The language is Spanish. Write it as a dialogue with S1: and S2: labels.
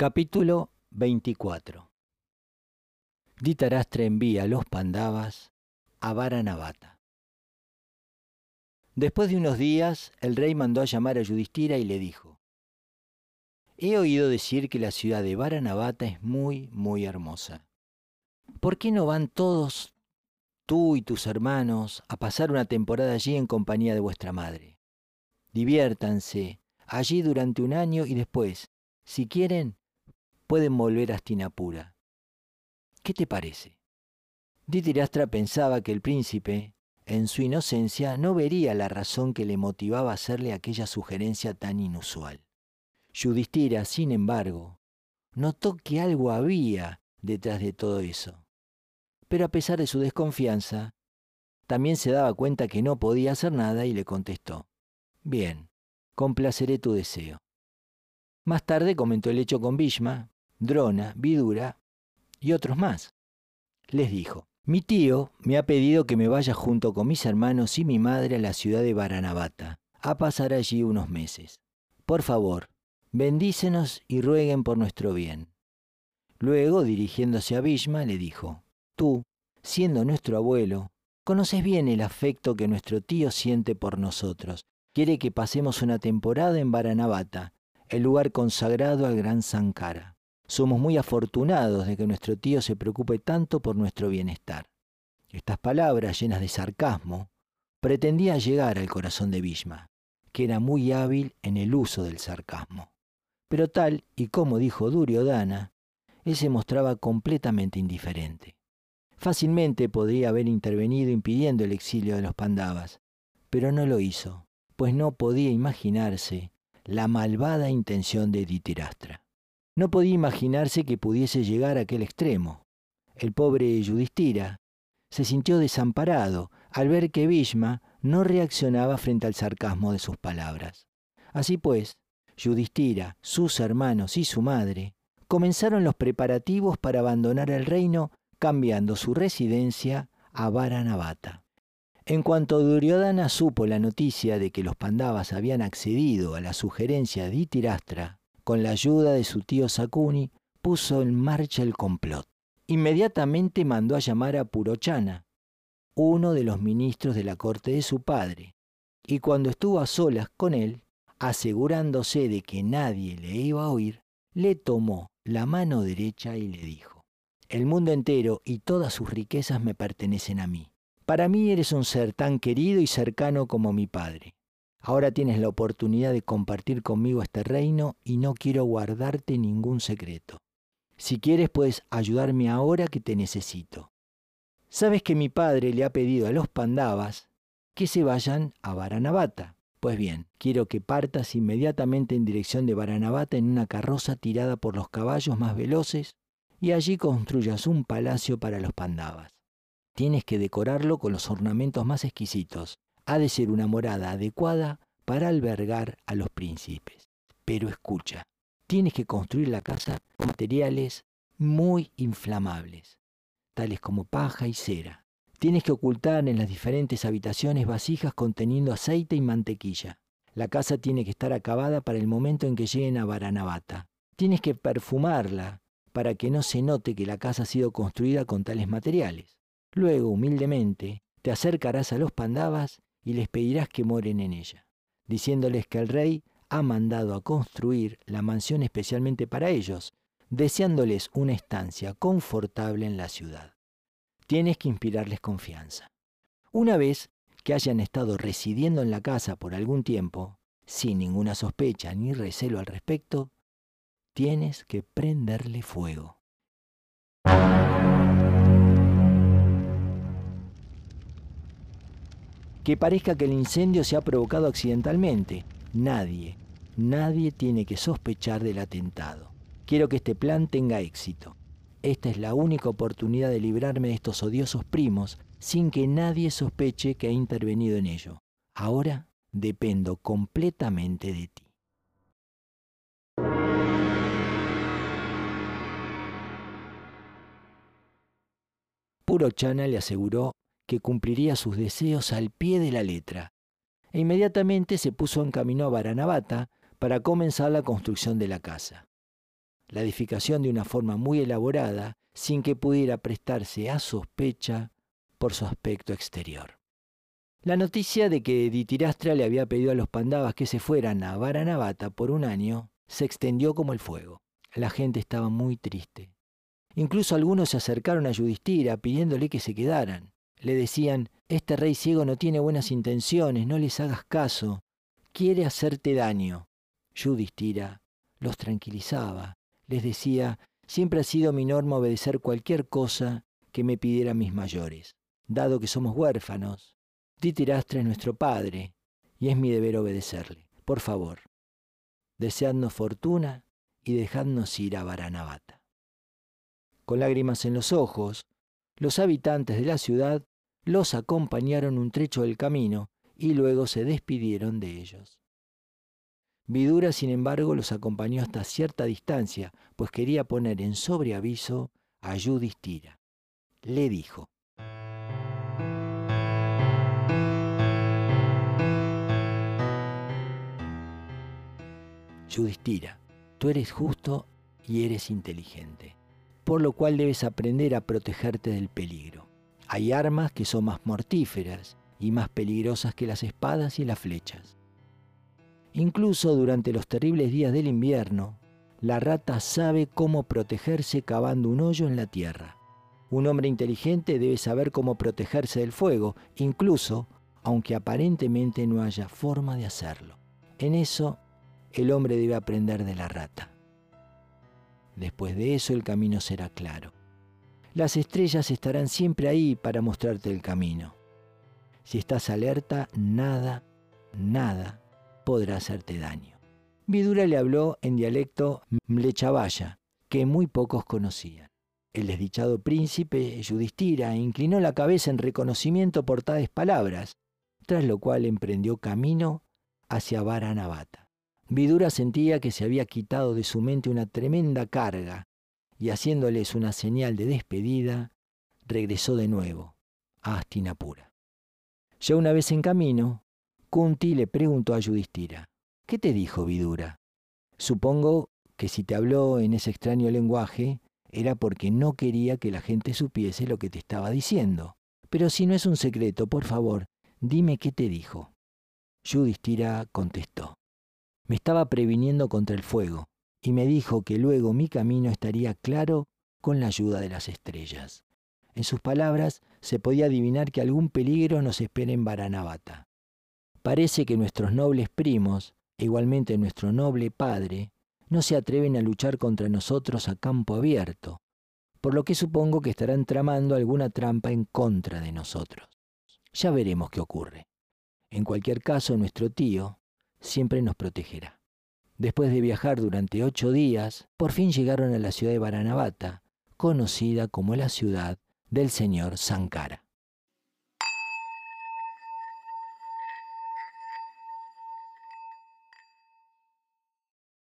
S1: Capítulo 24 Ditarastra envía a los Pandavas a Varanavata. Después de unos días, el rey mandó a llamar a Yudhishthira y le dijo: He oído decir que la ciudad de Varanavata es muy, muy hermosa. ¿Por qué no van todos, tú y tus hermanos, a pasar una temporada allí en compañía de vuestra madre? Diviértanse allí durante un año y después, si quieren, pueden volver a Astinapura. ¿Qué te parece? Ditirastra pensaba que el príncipe, en su inocencia, no vería la razón que le motivaba a hacerle aquella sugerencia tan inusual. Yudhishthira, sin embargo, notó que algo había detrás de todo eso. Pero a pesar de su desconfianza, también se daba cuenta que no podía hacer nada y le contestó, Bien, complaceré tu deseo. Más tarde comentó el hecho con Bhishma, Drona, Vidura y otros más. Les dijo, mi tío me ha pedido que me vaya junto con mis hermanos y mi madre a la ciudad de Varanavata, a pasar allí unos meses. Por favor, bendícenos y rueguen por nuestro bien. Luego, dirigiéndose a Bhishma, le dijo, Tú, siendo nuestro abuelo, conoces bien el afecto que nuestro tío siente por nosotros. Quiere que pasemos una temporada en Varanavata, el lugar consagrado al gran Sankara. Somos muy afortunados de que nuestro tío se preocupe tanto por nuestro bienestar. Estas palabras, llenas de sarcasmo, pretendían llegar al corazón de Bhishma, que era muy hábil en el uso del sarcasmo. Pero tal y como dijo Duryodhana, él se mostraba completamente indiferente. Fácilmente podría haber intervenido impidiendo el exilio de los Pandavas, pero no lo hizo, pues no podía imaginarse la malvada intención de Dhritarashtra. No podía imaginarse que pudiese llegar a aquel extremo. El pobre Yudhishthira se sintió desamparado al ver que Bhishma no reaccionaba frente al sarcasmo de sus palabras. Así pues, Yudhishthira, sus hermanos y su madre comenzaron los preparativos para abandonar el reino cambiando su residencia a Varanavata. En cuanto Duryodhana supo la noticia de que los Pandavas habían accedido a la sugerencia de Itirastra con la ayuda de su tío Sakuni, puso en marcha el complot. Inmediatamente mandó a llamar a Purochana, uno de los ministros de la corte de su padre, y cuando estuvo a solas con él, asegurándose de que nadie le iba a oír, le tomó la mano derecha y le dijo, El mundo entero y todas sus riquezas me pertenecen a mí. Para mí eres un ser tan querido y cercano como mi padre. Ahora tienes la oportunidad de compartir conmigo este reino y no quiero guardarte ningún secreto. Si quieres puedes ayudarme ahora que te necesito. Sabes que mi padre le ha pedido a los Pandavas que se vayan a Varanavata. Pues bien, quiero que partas inmediatamente en dirección de Varanavata en una carroza tirada por los caballos más veloces y allí construyas un palacio para los Pandavas. Tienes que decorarlo con los ornamentos más exquisitos ha de ser una morada adecuada para albergar a los príncipes. Pero escucha, tienes que construir la casa con materiales muy inflamables, tales como paja y cera. Tienes que ocultar en las diferentes habitaciones vasijas conteniendo aceite y mantequilla. La casa tiene que estar acabada para el momento en que lleguen a Varanavata. Tienes que perfumarla para que no se note que la casa ha sido construida con tales materiales. Luego, humildemente, te acercarás a los pandavas y les pedirás que moren en ella, diciéndoles que el rey ha mandado a construir la mansión especialmente para ellos, deseándoles una estancia confortable en la ciudad. Tienes que inspirarles confianza. Una vez que hayan estado residiendo en la casa por algún tiempo, sin ninguna sospecha ni recelo al respecto, tienes que prenderle fuego. Que parezca que el incendio se ha provocado accidentalmente. Nadie, nadie tiene que sospechar del atentado. Quiero que este plan tenga éxito. Esta es la única oportunidad de librarme de estos odiosos primos sin que nadie sospeche que he intervenido en ello. Ahora dependo completamente de ti. Puro Chana le aseguró que cumpliría sus deseos al pie de la letra, e inmediatamente se puso en camino a Varanavata para comenzar la construcción de la casa. la edificación de una forma muy elaborada sin que pudiera prestarse a sospecha por su aspecto exterior. La noticia de que Ditirastra le había pedido a los pandavas que se fueran a Varanavata por un año se extendió como el fuego. La gente estaba muy triste. Incluso algunos se acercaron a Yudhishthira pidiéndole que se quedaran. Le decían, este rey ciego no tiene buenas intenciones, no les hagas caso, quiere hacerte daño. Yudhishthira los tranquilizaba, les decía, siempre ha sido mi norma obedecer cualquier cosa que me pidieran mis mayores. Dado que somos huérfanos, Titirastra es nuestro padre y es mi deber obedecerle. Por favor, deseadnos fortuna y dejadnos ir a Varanavata. Con lágrimas en los ojos, los habitantes de la ciudad los acompañaron un trecho del camino y luego se despidieron de ellos. Vidura, sin embargo, los acompañó hasta cierta distancia, pues quería poner en sobreaviso a Yudhishthira. Le dijo, Yudhishthira, tú eres justo y eres inteligente, por lo cual debes aprender a protegerte del peligro. Hay armas que son más mortíferas y más peligrosas que las espadas y las flechas. Incluso durante los terribles días del invierno, la rata sabe cómo protegerse cavando un hoyo en la tierra. Un hombre inteligente debe saber cómo protegerse del fuego, incluso aunque aparentemente no haya forma de hacerlo. En eso, el hombre debe aprender de la rata. Después de eso el camino será claro. Las estrellas estarán siempre ahí para mostrarte el camino. Si estás alerta, nada, nada podrá hacerte daño. Vidura le habló en dialecto mlechavaya, que muy pocos conocían. El desdichado príncipe Yudhishthira inclinó la cabeza en reconocimiento por tales palabras, tras lo cual emprendió camino hacia Varanavata. Vidura sentía que se había quitado de su mente una tremenda carga y haciéndoles una señal de despedida, regresó de nuevo a Astinapura. Ya una vez en camino, Kunti le preguntó a Yudhishthira, ¿qué te dijo Vidura? Supongo que si te habló en ese extraño lenguaje era porque no quería que la gente supiese lo que te estaba diciendo. Pero si no es un secreto, por favor, dime qué te dijo. Yudhishthira contestó, me estaba previniendo contra el fuego y me dijo que luego mi camino estaría claro con la ayuda de las estrellas. En sus palabras se podía adivinar que algún peligro nos espera en Varanavata. Parece que nuestros nobles primos, e igualmente nuestro noble padre, no se atreven a luchar contra nosotros a campo abierto, por lo que supongo que estarán tramando alguna trampa en contra de nosotros. Ya veremos qué ocurre. En cualquier caso, nuestro tío siempre nos protegerá. Después de viajar durante ocho días, por fin llegaron a la ciudad de Varanavata, conocida como la ciudad del señor Sankara.